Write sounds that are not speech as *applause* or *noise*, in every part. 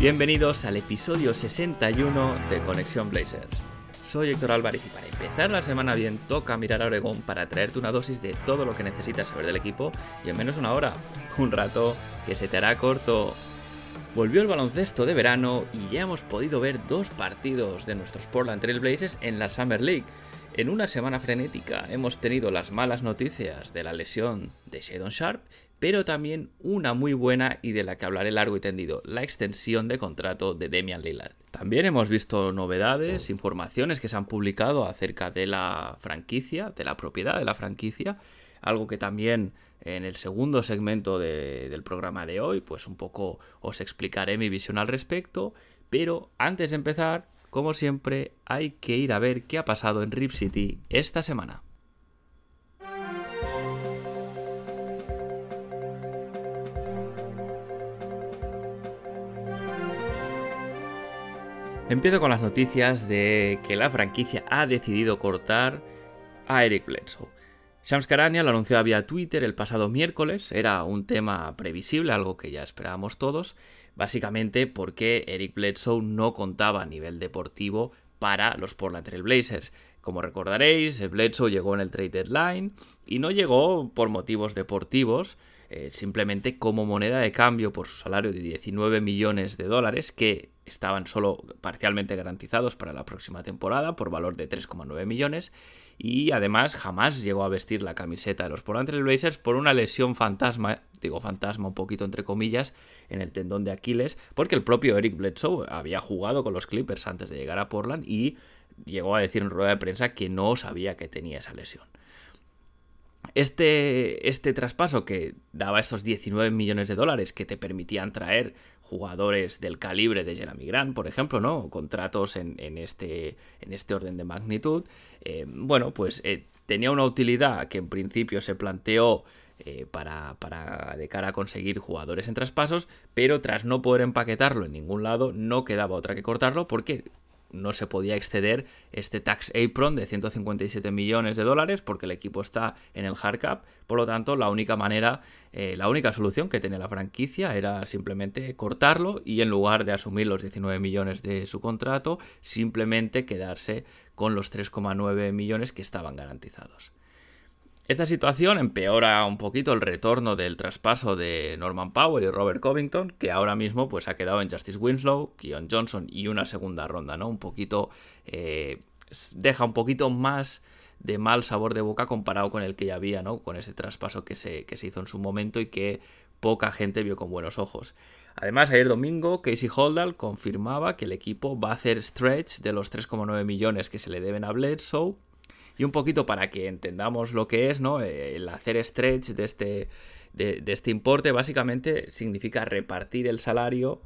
Bienvenidos al episodio 61 de Conexión Blazers. Soy Héctor Álvarez y para empezar la semana bien toca mirar a Oregón para traerte una dosis de todo lo que necesitas saber del equipo y en menos una hora, un rato que se te hará corto. Volvió el baloncesto de verano y ya hemos podido ver dos partidos de nuestros Portland Trail Blazers en la Summer League. En una semana frenética hemos tenido las malas noticias de la lesión de Shadon Sharp, pero también una muy buena y de la que hablaré largo y tendido, la extensión de contrato de Damian Lillard. También hemos visto novedades, informaciones que se han publicado acerca de la franquicia, de la propiedad de la franquicia, algo que también en el segundo segmento de- del programa de hoy, pues un poco os explicaré mi visión al respecto, pero antes de empezar, como siempre, hay que ir a ver qué ha pasado en Rip City esta semana. Empiezo con las noticias de que la franquicia ha decidido cortar a Eric Bledsoe. Shams Karania lo anunció vía Twitter el pasado miércoles, era un tema previsible, algo que ya esperábamos todos, básicamente porque Eric Bledsoe no contaba a nivel deportivo para los Portland Trail Blazers. Como recordaréis, Bledsoe llegó en el trade deadline y no llegó por motivos deportivos, eh, simplemente como moneda de cambio por su salario de 19 millones de dólares que estaban solo parcialmente garantizados para la próxima temporada por valor de 3,9 millones y además jamás llegó a vestir la camiseta de los Portland Trail por una lesión fantasma, digo fantasma un poquito entre comillas, en el tendón de Aquiles, porque el propio Eric Bledsoe había jugado con los Clippers antes de llegar a Portland y llegó a decir en rueda de prensa que no sabía que tenía esa lesión. Este, este traspaso que daba estos 19 millones de dólares que te permitían traer jugadores del calibre de Jeremy Grant, por ejemplo, ¿no? Contratos en, en este, en este orden de magnitud. eh, bueno, pues eh, tenía una utilidad que en principio se planteó eh, para, para de cara a conseguir jugadores en traspasos, pero tras no poder empaquetarlo en ningún lado, no quedaba otra que cortarlo porque no se podía exceder este tax apron de 157 millones de dólares porque el equipo está en el hard cap. Por lo tanto, la única manera, eh, la única solución que tenía la franquicia era simplemente cortarlo y en lugar de asumir los 19 millones de su contrato, simplemente quedarse con los 3,9 millones que estaban garantizados. Esta situación empeora un poquito el retorno del traspaso de Norman Powell y Robert Covington, que ahora mismo pues ha quedado en Justice Winslow, Keon Johnson y una segunda ronda, ¿no? Un poquito eh, deja un poquito más de mal sabor de boca comparado con el que ya había, ¿no? Con ese traspaso que se, que se hizo en su momento y que poca gente vio con buenos ojos. Además, ayer domingo, Casey Holdall confirmaba que el equipo va a hacer stretch de los 3,9 millones que se le deben a Bledsoe y un poquito para que entendamos lo que es, ¿no? El hacer stretch de este, de este importe básicamente significa repartir el salario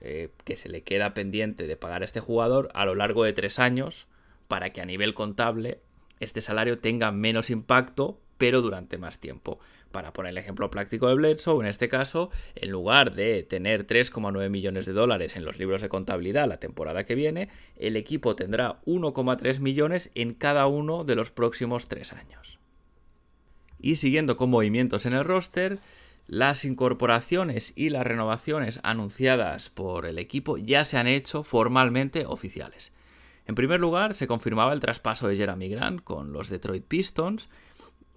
eh, que se le queda pendiente de pagar a este jugador a lo largo de tres años para que a nivel contable este salario tenga menos impacto pero durante más tiempo. Para poner el ejemplo práctico de Bledsoe, en este caso, en lugar de tener 3,9 millones de dólares en los libros de contabilidad la temporada que viene, el equipo tendrá 1,3 millones en cada uno de los próximos tres años. Y siguiendo con movimientos en el roster, las incorporaciones y las renovaciones anunciadas por el equipo ya se han hecho formalmente oficiales. En primer lugar, se confirmaba el traspaso de Jeremy Grant con los Detroit Pistons,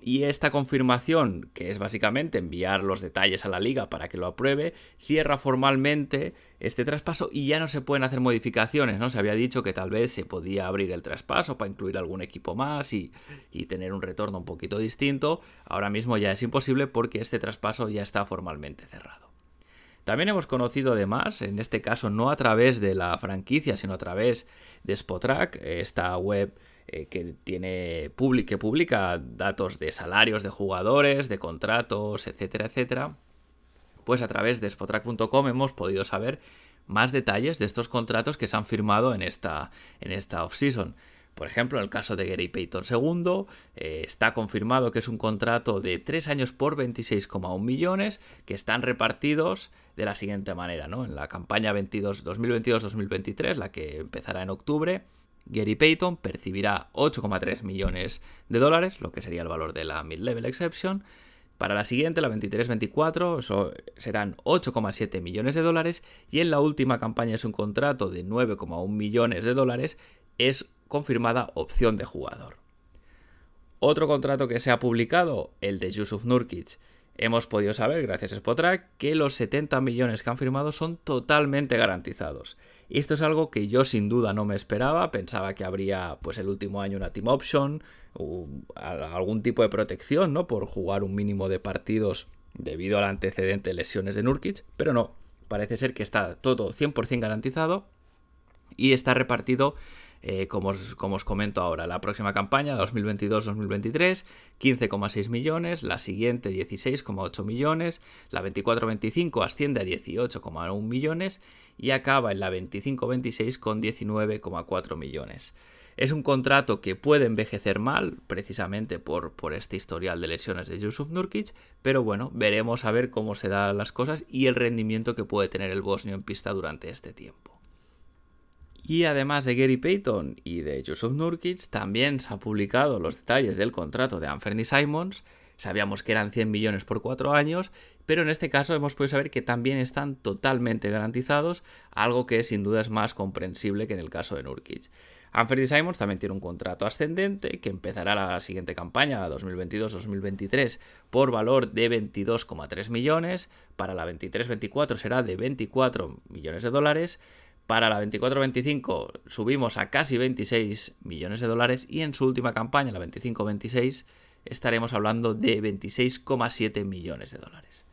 y esta confirmación, que es básicamente enviar los detalles a la liga para que lo apruebe, cierra formalmente este traspaso y ya no se pueden hacer modificaciones, ¿no? Se había dicho que tal vez se podía abrir el traspaso para incluir algún equipo más y, y tener un retorno un poquito distinto. Ahora mismo ya es imposible porque este traspaso ya está formalmente cerrado. También hemos conocido además, en este caso no a través de la franquicia, sino a través de Spotrack, esta web eh, que, tiene, que publica datos de salarios de jugadores, de contratos, etcétera, etcétera, pues a través de spotrack.com hemos podido saber más detalles de estos contratos que se han firmado en esta, en esta offseason. Por ejemplo, en el caso de Gary Payton II, eh, está confirmado que es un contrato de 3 años por 26,1 millones que están repartidos de la siguiente manera, ¿no? En la campaña 2022-2023, la que empezará en octubre, Gary Payton percibirá 8,3 millones de dólares, lo que sería el valor de la mid-level exception. Para la siguiente, la 23-24, eso serán 8,7 millones de dólares. Y en la última campaña es un contrato de 9,1 millones de dólares, es confirmada opción de jugador. Otro contrato que se ha publicado, el de Yusuf Nurkic. Hemos podido saber, gracias a Spotrack, que los 70 millones que han firmado son totalmente garantizados. Y esto es algo que yo sin duda no me esperaba. Pensaba que habría, pues, el último año una team option, o algún tipo de protección, ¿no? Por jugar un mínimo de partidos debido al antecedente de lesiones de Nurkic, pero no. Parece ser que está todo 100% garantizado y está repartido eh, como, os, como, os, comento ahora. La próxima campaña, 2022-2023, 15,6 millones, la siguiente 16,8 millones, la 24-25 asciende a 18,1 millones y acaba en la 25-26 con 19,4 millones. Es un contrato que puede envejecer mal, precisamente por, por, este historial de lesiones de Yusuf Nurkic, pero bueno, veremos a ver cómo se dan las cosas y el rendimiento que puede tener el bosnio en pista durante este tiempo. Y además de Gary Payton y de Joseph Nurkic, también se han publicado los detalles del contrato de Anthony Simons. Sabíamos que eran 100 millones por 4 años, pero en este caso hemos podido saber que también están totalmente garantizados, algo que sin duda es más comprensible que en el caso de Nurkic. Anthony Simons también tiene un contrato ascendente que empezará la siguiente campaña, 2022-2023, por valor de 22,3 millones. Para la 23-24 será de 24 millones de dólares. Para la 24-25 subimos a casi 26 millones de dólares y en su última campaña, la 25-26, estaremos hablando de 26,7 millones de dólares.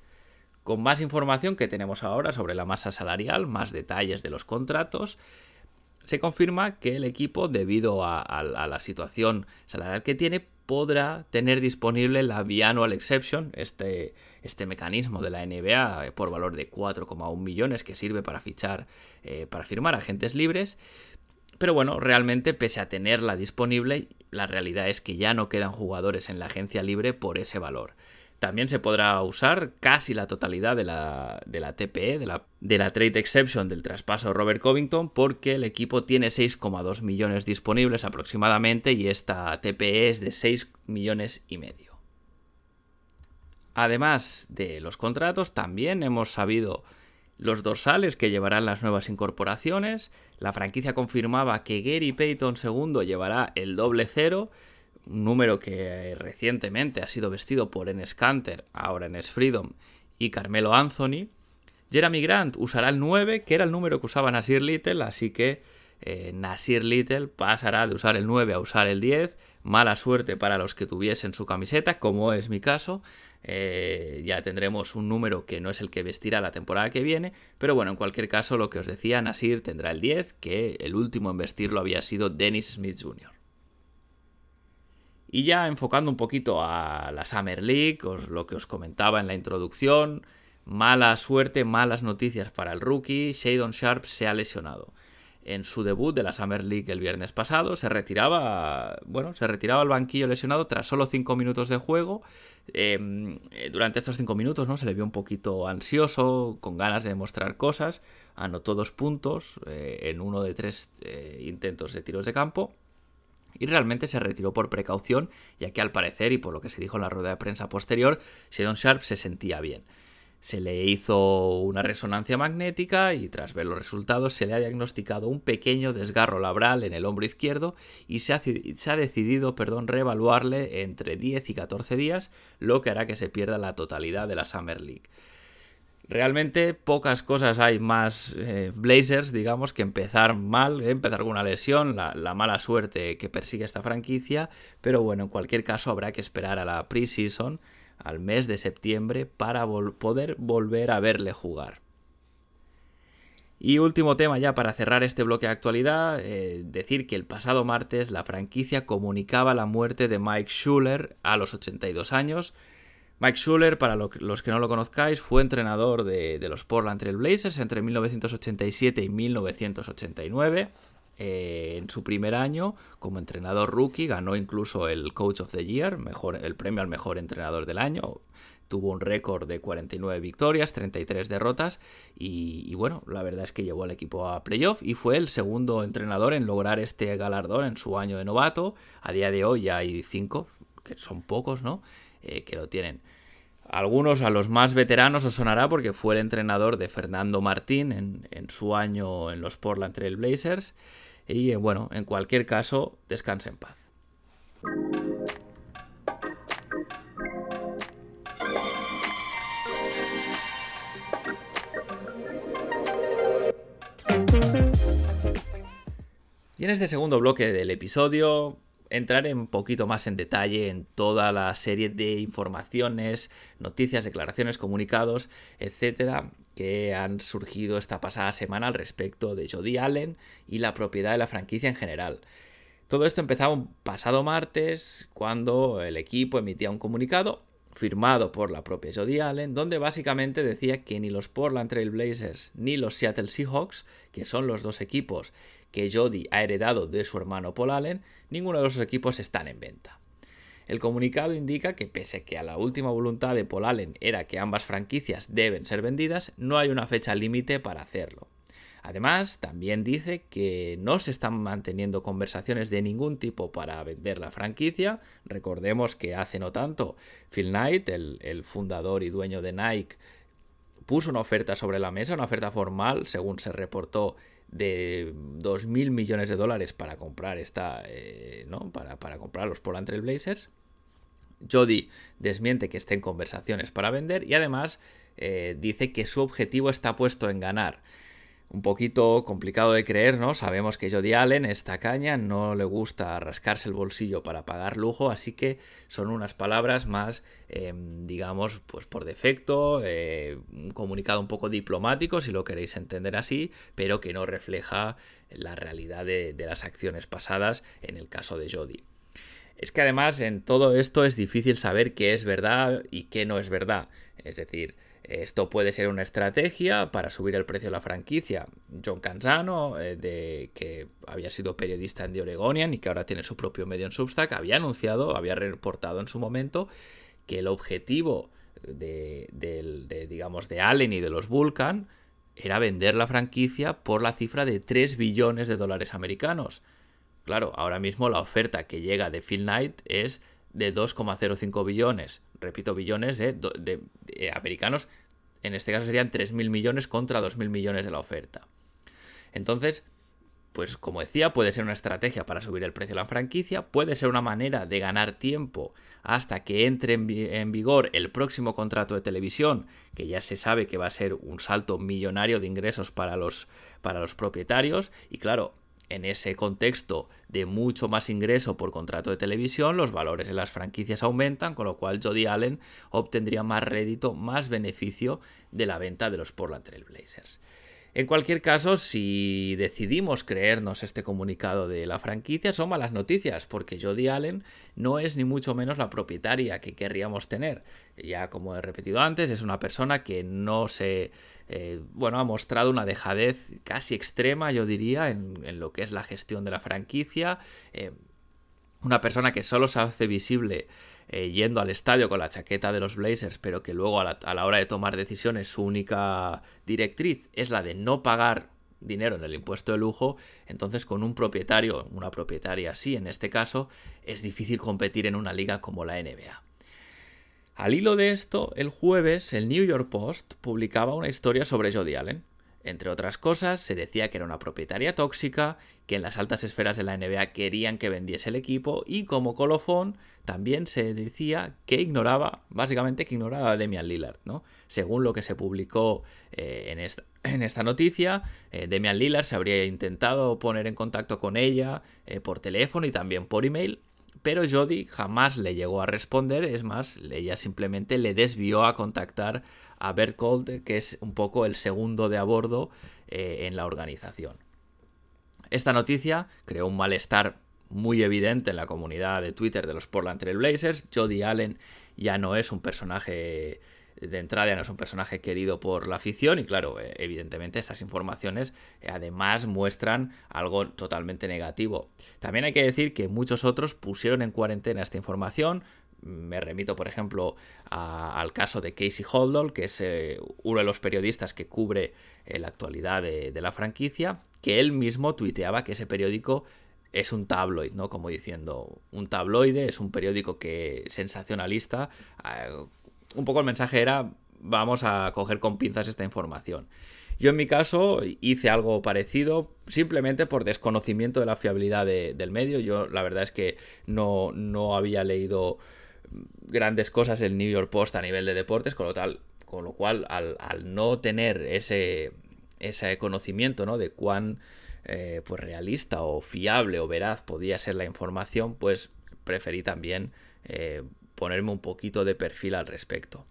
Con más información que tenemos ahora sobre la masa salarial, más detalles de los contratos, se confirma que el equipo, debido a, la situación salarial que tiene, podrá tener disponible la biannual exception, este, este mecanismo de la NBA eh, por valor de 4,1 millones que sirve para fichar, eh, para firmar agentes libres. Pero bueno, realmente pese a tenerla disponible, la realidad es que ya no quedan jugadores en la agencia libre por ese valor. También se podrá usar casi la totalidad de la, de la TPE, de la, de la Trade Exception del traspaso Robert Covington, porque el equipo tiene 6,2 millones disponibles aproximadamente y esta TPE es de 6 millones y medio. Además de los contratos, también hemos sabido los dorsales que llevarán las nuevas incorporaciones. La franquicia confirmaba que Gary Payton II llevará el doble cero un número que recientemente ha sido vestido por Enes Kanter, ahora Enes Freedom y Carmelo Anthony. Jeremy Grant usará el 9, que era el número que usaba Nasir Little, así que eh, Nasir Little pasará de usar el 9 a usar el 10. Mala suerte para los que tuviesen su camiseta, como es mi caso. Eh, ya tendremos un número que no es el que vestirá la temporada que viene, pero bueno, en cualquier caso, lo que os decía, Nasir tendrá el 10, que el último en vestirlo había sido Dennis Smith Jr. Y ya enfocando un poquito a la Summer League, lo que os comentaba en la introducción, mala suerte, malas noticias para el rookie, Shadon Sharp se ha lesionado. En su debut de la Summer League el viernes pasado se retiraba, bueno, se retiraba al banquillo lesionado tras solo 5 minutos de juego. Em, eh, durante estos 5 minutos ¿no? se le vio un poquito ansioso, con ganas de demostrar cosas. Anotó dos puntos eh, en uno de tres eh, intentos de tiros de campo y realmente se retiró por precaución, ya que al parecer, y por lo que se dijo en la rueda de prensa posterior, Shadon Sharp se sentía bien. Se le hizo una resonancia magnética y tras ver los resultados se le ha diagnosticado un pequeño desgarro labral en el hombro izquierdo y se ha, se ha decidido perdón, reevaluarle entre 10 y 14 días, lo que hará que se pierda la totalidad de la Summer League. Realmente pocas cosas hay más eh, Blazers, digamos, que empezar mal, eh, empezar con una lesión, la, mala suerte que persigue esta franquicia, pero bueno, en cualquier caso habrá que esperar a la preseason, al mes de septiembre, para poder volver a verle jugar. Y último tema ya para cerrar este bloque de actualidad, eh, decir que el pasado martes la franquicia comunicaba la muerte de Mike Schuller a los 82 años, Mike Schuller, para los que no lo conozcáis, fue entrenador de, los Portland Trail Blazers entre 1987 y 1989. Eh, en su primer año, como entrenador rookie, ganó incluso el Coach of the Year, el premio al mejor entrenador del año. Tuvo un récord de 49 victorias, 33 derrotas y, bueno, la verdad es que llevó al equipo a playoff y fue el segundo entrenador en lograr este galardón en su año de novato. A día de hoy ya hay cinco, que son pocos, ¿no? Eh, que lo tienen. Algunos, a los más veteranos, os sonará porque fue el entrenador de Fernando Martín en, su año en los Portland Trail Blazers. Y eh, bueno, en cualquier caso, descanse en paz. Y en este segundo bloque del episodio entraré un poquito más en detalle en toda la serie de informaciones, noticias, declaraciones, comunicados, etcétera, que han surgido esta pasada semana al respecto de Jody Allen y la propiedad de la franquicia en general. Todo esto empezaba un pasado martes cuando el equipo emitía un comunicado firmado por la propia Jody Allen, donde básicamente decía que ni los Portland Trail Blazers ni los Seattle Seahawks, que son los dos equipos que Jody ha heredado de su hermano Paul Allen, ninguno de los equipos están en venta. El comunicado indica que pese que a la última voluntad de Paul Allen era que ambas franquicias deben ser vendidas, no hay una fecha límite para hacerlo. Además, también dice que no se están manteniendo conversaciones de ningún tipo para vender la franquicia. Recordemos que hace no tanto Phil Knight, el, el fundador y dueño de Nike, puso una oferta sobre la mesa, una oferta formal, según se reportó de 2.000 millones de dólares para comprar esta, eh, ¿no? Para, para, comprar los Portland Trail Blazers. Jody desmiente que esté en conversaciones para vender y además eh, dice que su objetivo está puesto en ganar un poquito complicado de creer, ¿no? Sabemos que Jody Allen, esta caña, no le gusta rascarse el bolsillo para pagar lujo, así que son unas palabras más, em, digamos, pues por defecto, eh, un comunicado un poco diplomático, si lo queréis entender así, pero que no refleja la realidad de, las acciones pasadas en el caso de Jody. Es que además en todo esto es difícil saber qué es verdad y qué no es verdad. Es decir, esto puede ser una estrategia para subir el precio de la franquicia. John Canzano, eh, de, que había sido periodista en The Oregonian y que ahora tiene su propio medio en Substack, había anunciado, había reportado en su momento que el objetivo de, digamos, de Allen y de los Vulcan era vender la franquicia por la cifra de 3 billones de dólares americanos. Claro, ahora mismo la oferta que llega de Phil Knight es de 2,05 billones repito, billones de, americanos, en este caso serían 3.000 millones contra 2.000 millones de la oferta. Entonces, pues como decía, puede ser una estrategia para subir el precio de la franquicia, puede ser una manera de ganar tiempo hasta que entre en, vigor el próximo contrato de televisión, que ya se sabe que va a ser un salto millonario de ingresos para los, para los propietarios, y claro, en ese contexto de mucho más ingreso por contrato de televisión, los valores de las franquicias aumentan, con lo cual Jody Allen obtendría más rédito, más beneficio de la venta de los Portland Trail Blazers. En cualquier caso, si decidimos creernos este comunicado de la franquicia, son malas noticias, porque Jody Allen no es ni mucho menos la propietaria que querríamos tener. Ya como he repetido antes, es una persona que no se... Eh, bueno, ha mostrado una dejadez casi extrema, yo diría, en, lo que es la gestión de la franquicia. Eh, una persona que solo se hace visible eh, yendo al estadio con la chaqueta de los Blazers, pero que luego a la, hora de tomar decisiones su única directriz es la de no pagar dinero en el impuesto de lujo, entonces con un propietario, una propietaria así en este caso, es difícil competir en una liga como la NBA. Al hilo de esto, el jueves el New York Post publicaba una historia sobre Jody Allen. Entre otras cosas, se decía que era una propietaria tóxica, que en las altas esferas de la NBA querían que vendiese el equipo y como colofón también se decía que ignoraba, básicamente que ignoraba a Demian Lillard, ¿no? Según lo que se publicó eh, en, *clears throat* esta, noticia, eh, Demian Lillard se habría intentado poner en contacto con ella eh, por teléfono y también por email, pero Jody jamás le llegó a responder, es más, ella simplemente le desvió a contactar a Bert Colt, que es un poco el segundo de a bordo eh, en la organización. Esta noticia creó un malestar muy evidente en la comunidad de Twitter de los Portland Trail Blazers. Jody Allen ya no es un personaje de entrada, ya no es un personaje querido por la afición y claro, eh, evidentemente estas informaciones eh, además muestran algo totalmente negativo. También hay que decir que muchos otros pusieron en cuarentena esta información, me remito, por ejemplo, al caso de Casey Holdall, que es eh, uno de los periodistas que cubre eh, la actualidad de, la franquicia, que él mismo tuiteaba que ese periódico es un tabloid, ¿no? Como diciendo, un tabloide es un periódico que sensacionalista. Eh, un poco el mensaje era, vamos a coger con pinzas esta información. Yo en mi caso hice algo parecido simplemente por desconocimiento de la fiabilidad del medio. Yo la verdad es que no, no había leído grandes cosas el New York Post a nivel de deportes, con lo, tal, con lo cual al, no tener ese, ese conocimiento ¿no? de cuán eh, pues realista o fiable o veraz podía ser la información, pues preferí también eh, ponerme un poquito de perfil al respecto.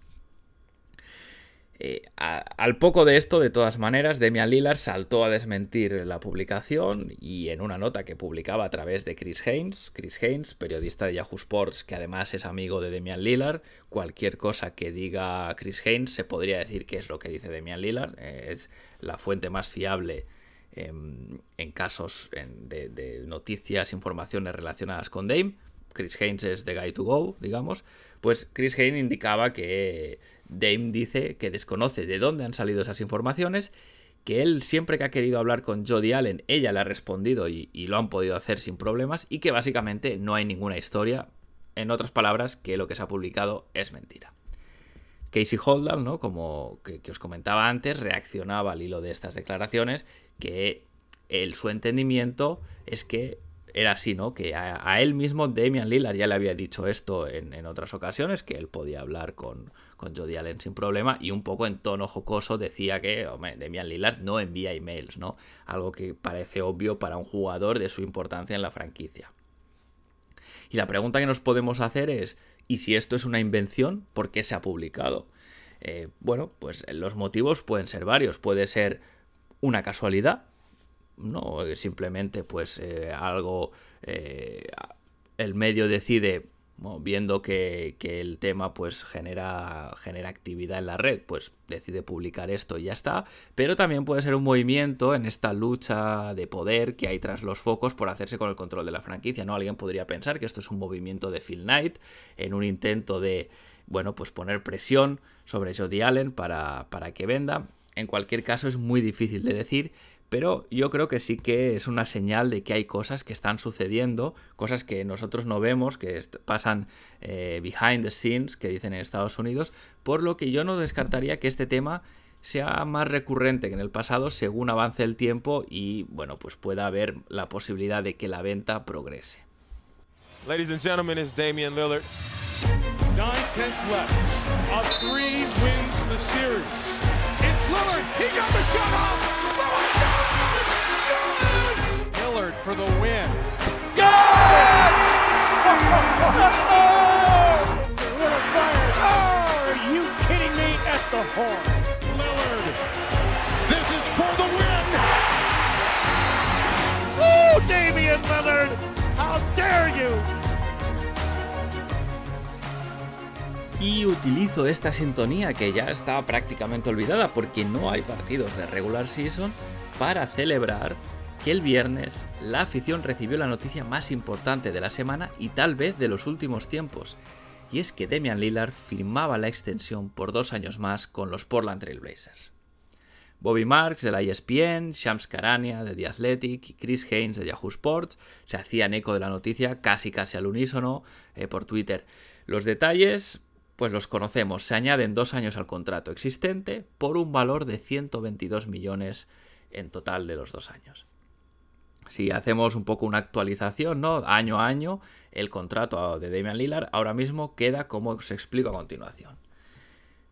Eh, al poco de esto, de todas maneras, Demian Lillard saltó a desmentir la publicación y en una nota que publicaba a través de Chris Haynes, Chris Haynes, periodista de Yahoo Sports, que además es amigo de Demian Lillard, cualquier cosa que diga Chris Haynes se podría decir que es lo que dice Demian Lillard, eh, es la fuente más fiable em, en casos de, de noticias, informaciones relacionadas con Dame. Chris Haynes es the guy to go, digamos, pues Chris Haynes indicaba que Dame dice que desconoce de dónde han salido esas informaciones, que él siempre que ha querido hablar con Jodie Allen, ella le ha respondido y, lo han podido hacer sin problemas, y que básicamente no hay ninguna historia, en otras palabras, que lo que se ha publicado es mentira. Casey Holdall, ¿no? Como que, os comentaba antes, reaccionaba al hilo de estas declaraciones, que el, su entendimiento es que era así, ¿no? Que a, él mismo Damian Lillard ya le había dicho esto en, otras ocasiones, que él podía hablar con, con Jody Allen sin problema, y un poco en tono jocoso decía que, hombre, Damian Lillard no envía emails, ¿no? Algo que parece obvio para un jugador de su importancia en la franquicia. Y la pregunta que nos podemos hacer es, ¿y si esto es una invención, por qué se ha publicado? Eh, bueno, pues los motivos pueden ser varios. Puede ser una casualidad, no simplemente pues eh, algo eh, el medio decide viendo que, el tema pues genera, genera actividad en la red pues decide publicar esto y ya está. Pero también puede ser un movimiento en esta lucha de poder que hay tras los focos por hacerse con el control de la franquicia no alguien podría pensar que esto es un movimiento de Phil Knight en un intento de bueno pues poner presión sobre Jody Allen para, para que venda. En cualquier caso es muy difícil de decir pero yo creo que sí que es una señal de que hay cosas que están sucediendo, cosas que nosotros no vemos, que pasan eh, behind the scenes, que dicen en Estados Unidos, por lo que yo no descartaría que este tema sea más recurrente que en el pasado según avance el tiempo y bueno, pues pueda haber la posibilidad de que la venta progrese. Ladies and gentlemen, it's Damian Lillard. Nine tenths left. A three wins the series. It's Lillard. He got the shot off. For the win. Yes! Are you kidding me at the horn? Lillard, this is for the win. Woo, Damian Lillard, how dare you? Y utilizo esta sintonía que ya está prácticamente olvidada porque no hay partidos de regular season para celebrar que el viernes la afición recibió la noticia más importante de la semana y tal vez de los últimos tiempos, y es que Damian Lillard firmaba la extensión por dos años más con los Portland Trail Blazers. Bobby Marks de la ESPN, Shams Karania de The Athletic y Chris Haynes de Yahoo Sports se hacían eco de la noticia casi casi al unísono eh, por Twitter. Los detalles, pues los conocemos, se añaden dos años al contrato existente por un valor de 122 millones en total de los dos años. Si hacemos un poco una actualización, ¿no? Año a año, el contrato de Damian Lillard ahora mismo queda como os explico a continuación.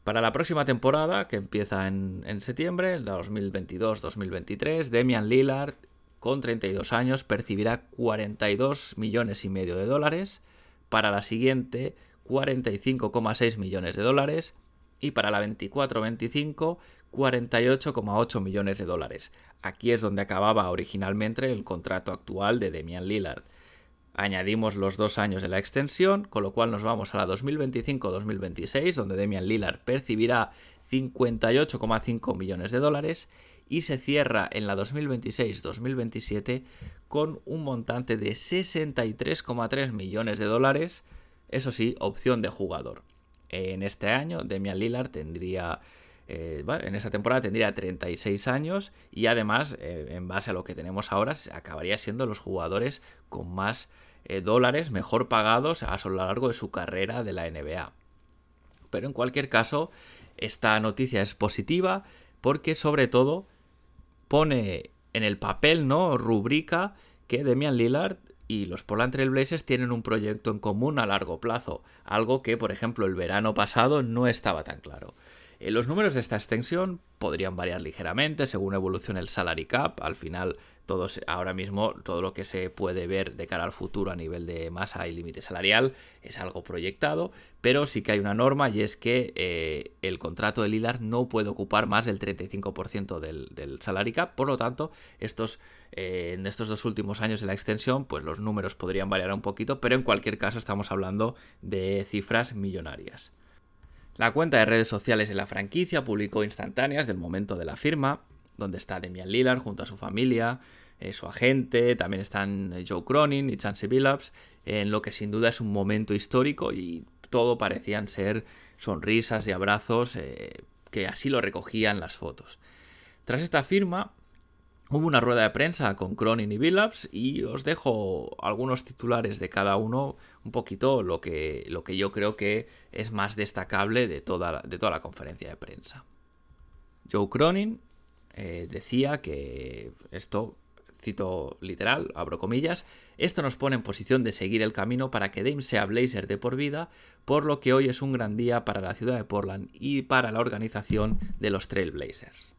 Para la próxima temporada, que empieza en, septiembre, el 2022-2023, Damian Lillard, con 32 años, percibirá 42 millones y medio de dólares. Para la siguiente, 45,6 millones de dólares. Y para la 24-25, 48,8 millones de dólares. Aquí es donde acababa originalmente el contrato actual de Damian Lillard. Añadimos los dos años de la extensión, con lo cual nos vamos a la 2025-2026, donde Demian Lillard percibirá 58,5 millones de dólares y se cierra en la 2026-2027 con un montante de 63,3 millones de dólares, eso sí, opción de jugador. En este año, Demian Lillard tendría, eh, en esta temporada tendría 36 años y además, eh, en base a lo que tenemos ahora, acabaría siendo los jugadores con más eh, dólares mejor pagados a lo largo de su carrera de la NBA. Pero en cualquier caso, esta noticia es positiva porque sobre todo pone en el papel, ¿no? Rubrica que Demian Lillard y los Portland Trail Blazers tienen un proyecto en común a largo plazo, algo que, por ejemplo, el verano pasado no estaba tan claro. Eh, los números de esta extensión podrían variar ligeramente según evolucione el salary cap. Al final, ahora mismo, todo lo que se puede ver de cara al futuro a nivel de masa y límite salarial es algo proyectado, pero sí que hay una norma y es que eh, el contrato de Lilar no puede ocupar más del 35% del, del salary cap. Por lo tanto, estos, eh, en estos dos últimos años de la extensión, pues los números podrían variar un poquito, pero en cualquier caso estamos hablando de cifras millonarias. La cuenta de redes sociales de la franquicia publicó instantáneas del momento de la firma, donde está Demian Lillard junto a su familia, eh, su agente, también están eh, Joe Cronin y Chancey Billups, en lo que sin duda es un momento histórico y todo parecían ser sonrisas y abrazos eh, que así lo recogían las fotos. Tras esta firma, Hubo una rueda de prensa con Cronin y Billups y os dejo algunos titulares de cada uno, un poquito lo que, lo que yo creo que es más destacable de toda, de toda la conferencia de prensa. Joe Cronin eh, decía que esto, cito literal, abro comillas, esto nos pone en posición de seguir el camino para que Dame sea Blazer de por vida, por lo que hoy es un gran día para la ciudad de Portland y para la organización de los Trail Blazers.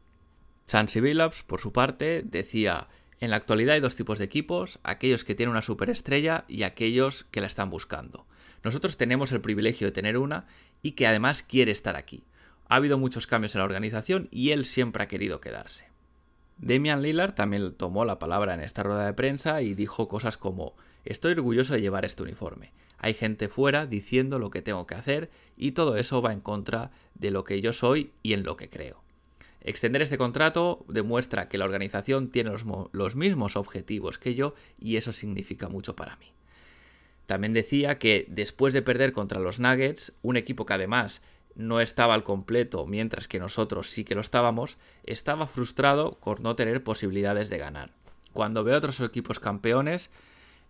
Chansey Billups, por su parte, decía, en la actualidad hay dos tipos de equipos, aquellos que tienen una superestrella y aquellos que la están buscando. Nosotros tenemos el privilegio de tener una y que además quiere estar aquí. Ha habido muchos cambios en la organización y él siempre ha querido quedarse. Damian Lillard también tomó la palabra en esta rueda de prensa y dijo cosas como Estoy orgulloso de llevar este uniforme. Hay gente fuera diciendo lo que tengo que hacer y todo eso va en contra de lo que yo soy y en lo que creo. Extender este contrato demuestra que la organización tiene los, mismos objetivos que yo y eso significa mucho para mí. También decía que después de perder contra los Nuggets, un equipo que además no estaba al completo mientras que nosotros sí que lo estábamos, estaba frustrado por no tener posibilidades de ganar. Cuando veo otros equipos campeones,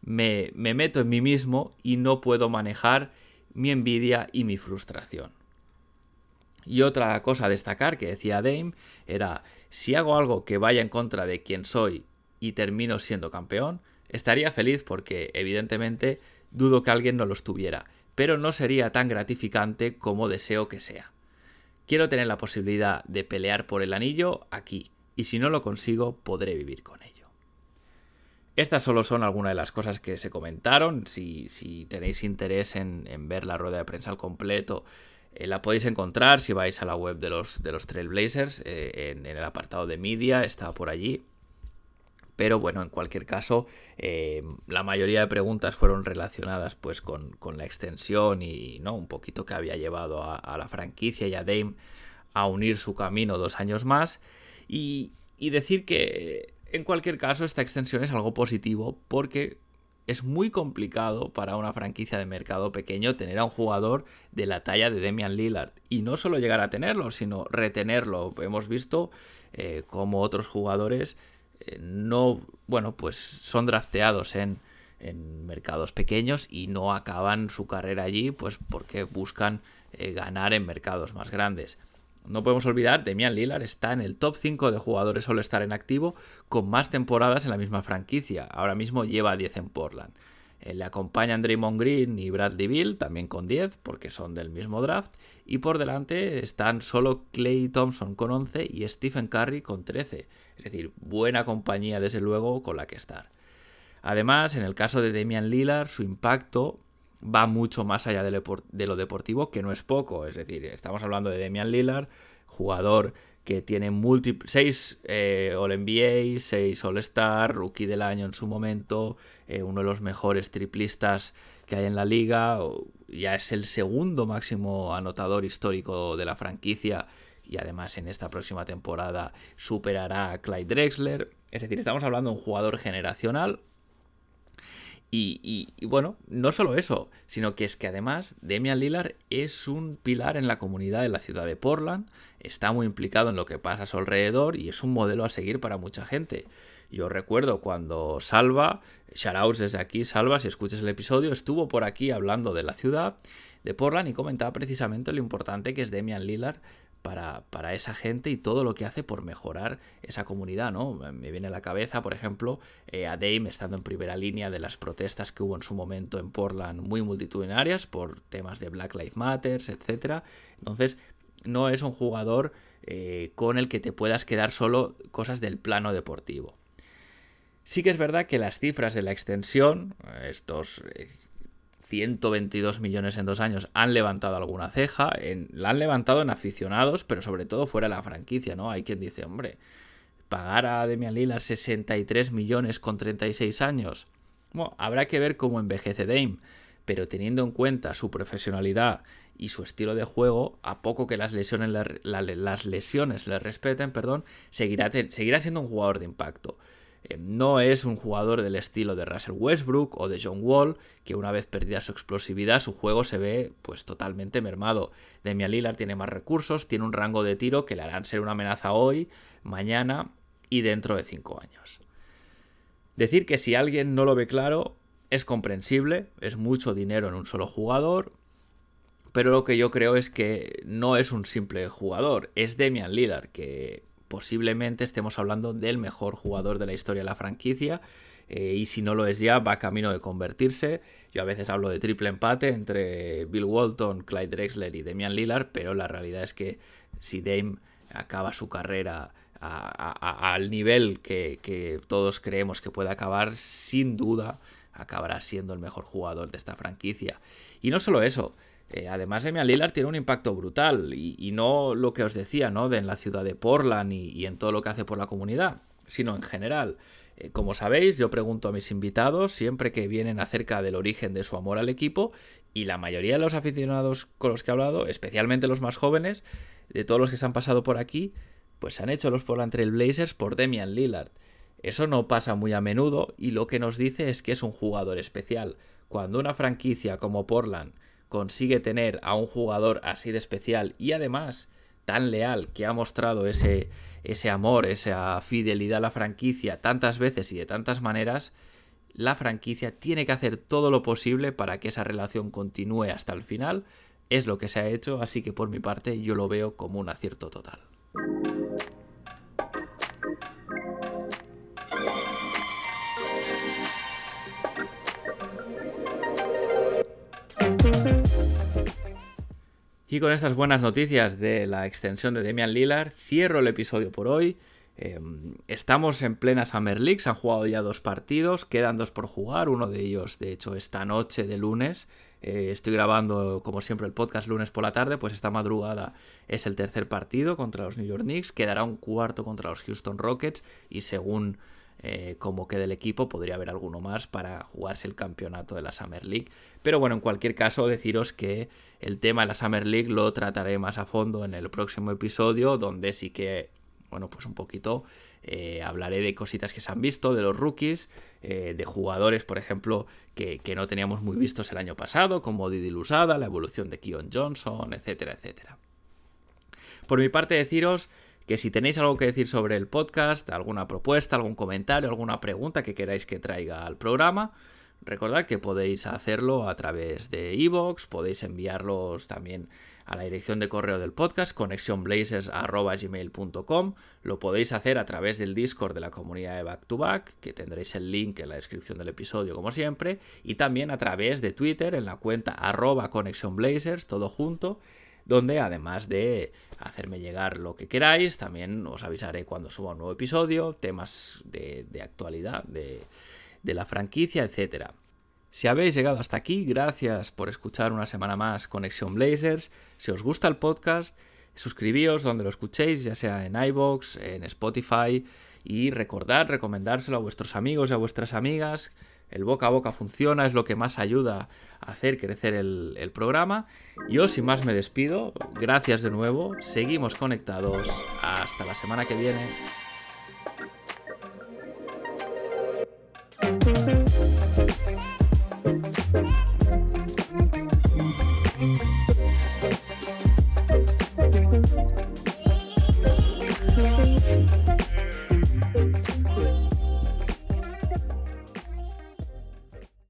me meto en mí mismo y no puedo manejar mi envidia y mi frustración. Y otra cosa a destacar que decía Dame era, si hago algo que vaya en contra de quien soy y termino siendo campeón, estaría feliz porque evidentemente dudo que alguien no lo estuviera, pero no sería tan gratificante como deseo que sea. Quiero tener la posibilidad de pelear por el anillo aquí, y si no lo consigo, podré vivir con ello. Estas solo son algunas de las cosas que se comentaron. Si, si tenéis interés en, en, ver la rueda de prensa al completo, eh, la podéis encontrar si vais a la web de los, de los Trailblazers, eh, en, el apartado de media, está por allí. Pero bueno, en cualquier caso, eh, la mayoría de preguntas fueron relacionadas pues con, la extensión y ¿no? un poquito que había llevado a, la franquicia y a Dame a unir su camino dos años más. Y, y decir que en cualquier caso esta extensión es algo positivo porque es muy complicado para una franquicia de mercado pequeño tener a un jugador de la talla de Demian Lillard. Y no solo llegar a tenerlo, sino retenerlo. Hemos visto eh, como otros jugadores eh, no, bueno, pues son drafteados en, mercados pequeños y no acaban su carrera allí, pues porque buscan eh, ganar en mercados más grandes. No podemos olvidar, Demian Lillard está en el top 5 de jugadores solo estar en activo con más temporadas en la misma franquicia. Ahora mismo lleva 10 en Portland. Eh, le acompañan Draymond Green y Bradley Bill, también con 10, porque son del mismo draft. Y por delante están solo Clay Thompson con 11 y Stephen Curry con 13. Es decir, buena compañía desde luego con la que estar. Además, en el caso de Damian Lillard, su impacto va mucho más allá de lo deportivo, que no es poco. Es decir, estamos hablando de Damian Lillard, jugador que tiene 6 eh, All NBA, 6 All Star, rookie del año en su momento, eh, uno de los mejores triplistas que hay en la liga, ya es el segundo máximo anotador histórico de la franquicia y además en esta próxima temporada superará a Clyde Drexler. Es decir, estamos hablando de un jugador generacional. Y, bueno, no solo eso, sino que es que además Demian Lillard es un pilar en la comunidad de la ciudad de Portland, está muy implicado en lo que pasa a su alrededor y es un modelo a seguir para mucha gente. Yo recuerdo cuando Salva, shoutouts desde aquí, Salva, si escuchas el episodio, estuvo por aquí hablando de la ciudad de Portland y comentaba precisamente lo importante que es Demian Lillard para, esa gente y todo lo que hace por mejorar esa comunidad, ¿no? Me viene a la cabeza, por ejemplo, eh, a Dame estando en primera línea de las protestas que hubo en su momento en Portland muy multitudinarias por temas de Black Lives Matter, etc. Entonces, no es un jugador eh, con el que te puedas quedar solo cosas del plano deportivo. Sí que es verdad que las cifras de la extensión, estos eh, 122 millones en dos años han levantado alguna ceja, en, la han levantado en aficionados, pero sobre todo fuera de la franquicia, ¿no? Hay quien dice, hombre, pagar a Demian Lillard 63 millones con 36 años. Bueno, habrá que ver cómo envejece Dame, pero teniendo en cuenta su profesionalidad y su estilo de juego, a poco que las lesiones le, respeten, perdón, seguirá, seguirá siendo un jugador de impacto. Eh, no es un jugador del estilo de Russell Westbrook o de John Wall, que una vez perdida su explosividad, su juego se ve pues totalmente mermado. Demian Lillard tiene más recursos, tiene un rango de tiro que le harán ser una amenaza hoy, mañana y dentro de 5 años. Decir que si alguien no lo ve claro es comprensible, es mucho dinero en un solo jugador, pero lo que yo creo es que no es un simple jugador, es Demian Lillard, que posiblemente estemos hablando del mejor jugador de la historia de la franquicia. Eh, y si no lo es ya, va camino de convertirse. Yo a veces hablo de triple empate entre Bill Walton, Clyde Drexler y Damian Lillard, pero la realidad es que si Dame acaba su carrera al nivel que, que, todos creemos que puede acabar, sin duda acabará siendo el mejor jugador de esta franquicia. Y no solo eso, eh, además, Demian Lillard tiene un impacto brutal y, no lo que os decía, ¿no? De en la ciudad de Portland y, en todo lo que hace por la comunidad, sino en general. Eh, como sabéis, yo pregunto a mis invitados siempre que vienen acerca del origen de su amor al equipo y la mayoría de los aficionados con los que he hablado, especialmente los más jóvenes, de todos los que se han pasado por aquí, pues se han hecho los Portland Trail Blazers por Demian Lillard. Eso no pasa muy a menudo y lo que nos dice es que es un jugador especial. Cuando una franquicia como Portland consigue tener a un jugador así de especial y además tan leal que ha mostrado ese, ese amor, esa fidelidad a la franquicia tantas veces y de tantas maneras, la franquicia tiene que hacer todo lo posible para que esa relación continúe hasta el final. Es lo que se ha hecho, así que por mi parte yo lo veo como un acierto total. Y con estas buenas noticias de la extensión de Demian Lillard, cierro el episodio por hoy. Em, estamos en plena Summer League, se han jugado ya dos partidos, quedan dos por jugar, uno de ellos de hecho esta noche de lunes. Eh, estoy grabando como siempre el podcast lunes por la tarde, pues esta madrugada es el tercer partido contra los New York Knicks, quedará un cuarto contra los Houston Rockets y según eh, como quede el equipo, podría haber alguno más para jugarse el campeonato de la Summer League. Pero bueno, en cualquier caso, deciros que el tema de la Summer League lo trataré más a fondo en el próximo episodio, donde sí que, bueno, pues un poquito eh, hablaré de cositas que se han visto, de los rookies, eh, de jugadores, por ejemplo, que, que, no teníamos muy vistos el año pasado, como Didi Lusada, la evolución de Keon Johnson, etcétera, etcétera. Por mi parte, deciros que si tenéis algo que decir sobre el podcast, alguna propuesta, algún comentario, alguna pregunta que queráis que traiga al programa, recordad que podéis hacerlo a través de iVoox, podéis enviarlos también a la dirección de correo del podcast, connectionblazers.gmail.com. Lo podéis hacer a través del Discord de la comunidad de Back to Back, que tendréis el link en la descripción del episodio, como siempre, y también a través de Twitter en la cuenta arroba todo junto donde además de hacerme llegar lo que queráis, también os avisaré cuando suba un nuevo episodio, temas de, actualidad de, de la franquicia, etc. Si habéis llegado hasta aquí, gracias por escuchar una semana más Conexión Blazers. Si os gusta el podcast, suscribíos donde lo escuchéis, ya sea en iBox, en Spotify, y recordad, recomendárselo a vuestros amigos y a vuestras amigas. El boca a boca funciona, es lo que más ayuda a hacer crecer el, programa. Yo sin más me despido, gracias de nuevo, seguimos conectados, hasta la semana que viene.